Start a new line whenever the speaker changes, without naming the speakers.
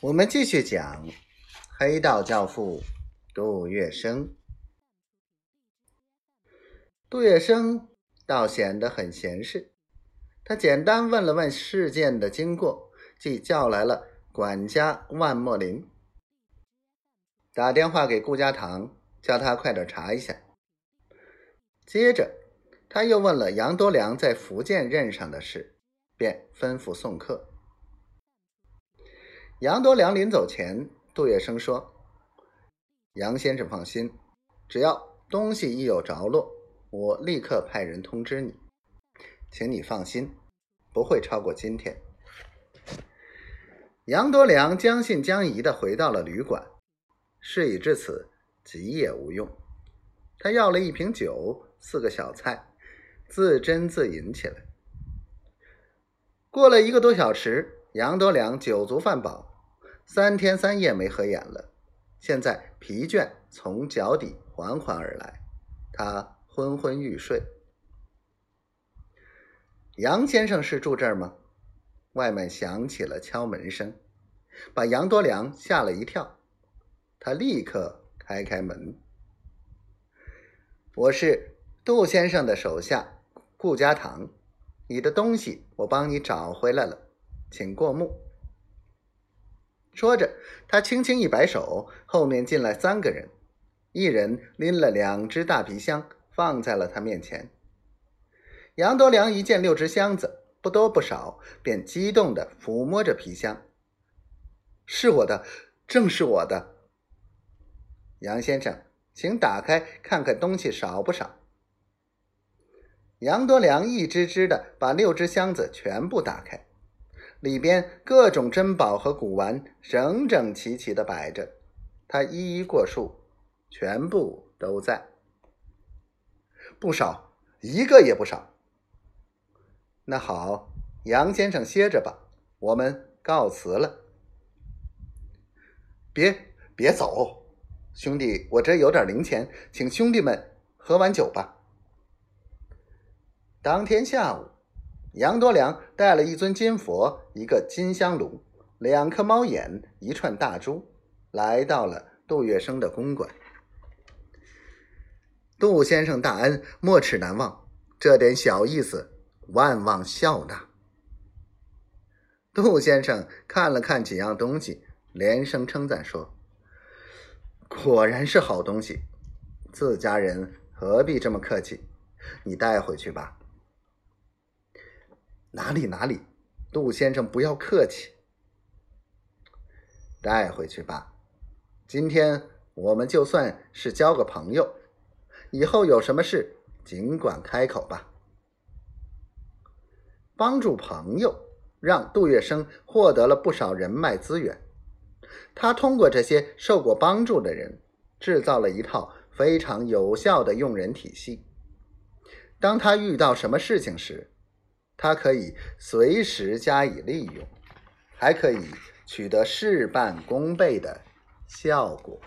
我们继续讲黑道教父杜月笙。杜月笙倒显得很闲适，他简单问了问事件的经过，即叫来了管家万墨林，打电话给顾家堂，叫他快点查一下。接着，他又问了杨多良在福建任上的事，便吩咐送客。杨多良临走前，杜月笙说：“杨先生放心，只要东西一有着落，我立刻派人通知你。请你放心，不会超过今天。”杨多良将信将疑的回到了旅馆。事已至此，急也无用。他要了一瓶酒，四个小菜，自斟自饮起来。过了一个多小时，杨多良酒足饭饱。三天三夜没合眼了，现在疲倦从脚底缓缓而来，他昏昏欲睡。杨先生是住这儿吗？外面响起了敲门声，把杨多良吓了一跳。他立刻开开门：“我是杜先生的手下顾家堂，你的东西我帮你找回来了，请过目。”说着，他轻轻一摆手，后面进来三个人，一人拎了两只大皮箱，放在了他面前。杨多良一见六只箱子，不多不少，便激动地抚摸着皮箱：“是我的，正是我的。”杨先生，请打开看看，东西少不少？杨多良一只只的把六只箱子全部打开。里边各种珍宝和古玩整整齐齐的摆着，他一一过数，全部都在，不少，一个也不少。那好，杨先生歇着吧，我们告辞了。别别走，兄弟，我这有点零钱，请兄弟们喝完酒吧。当天下午。杨多良带了一尊金佛、一个金香炉、两颗猫眼、一串大珠，来到了杜月笙的公馆。杜先生大恩，没齿难忘，这点小意思，万望笑纳。杜先生看了看几样东西，连声称赞说：“果然是好东西，自家人何必这么客气？你带回去吧。”哪里哪里，杜先生不要客气，带回去吧。今天我们就算是交个朋友，以后有什么事尽管开口吧。帮助朋友，让杜月笙获得了不少人脉资源。他通过这些受过帮助的人，制造了一套非常有效的用人体系。当他遇到什么事情时，它可以随时加以利用，还可以取得事半功倍的效果。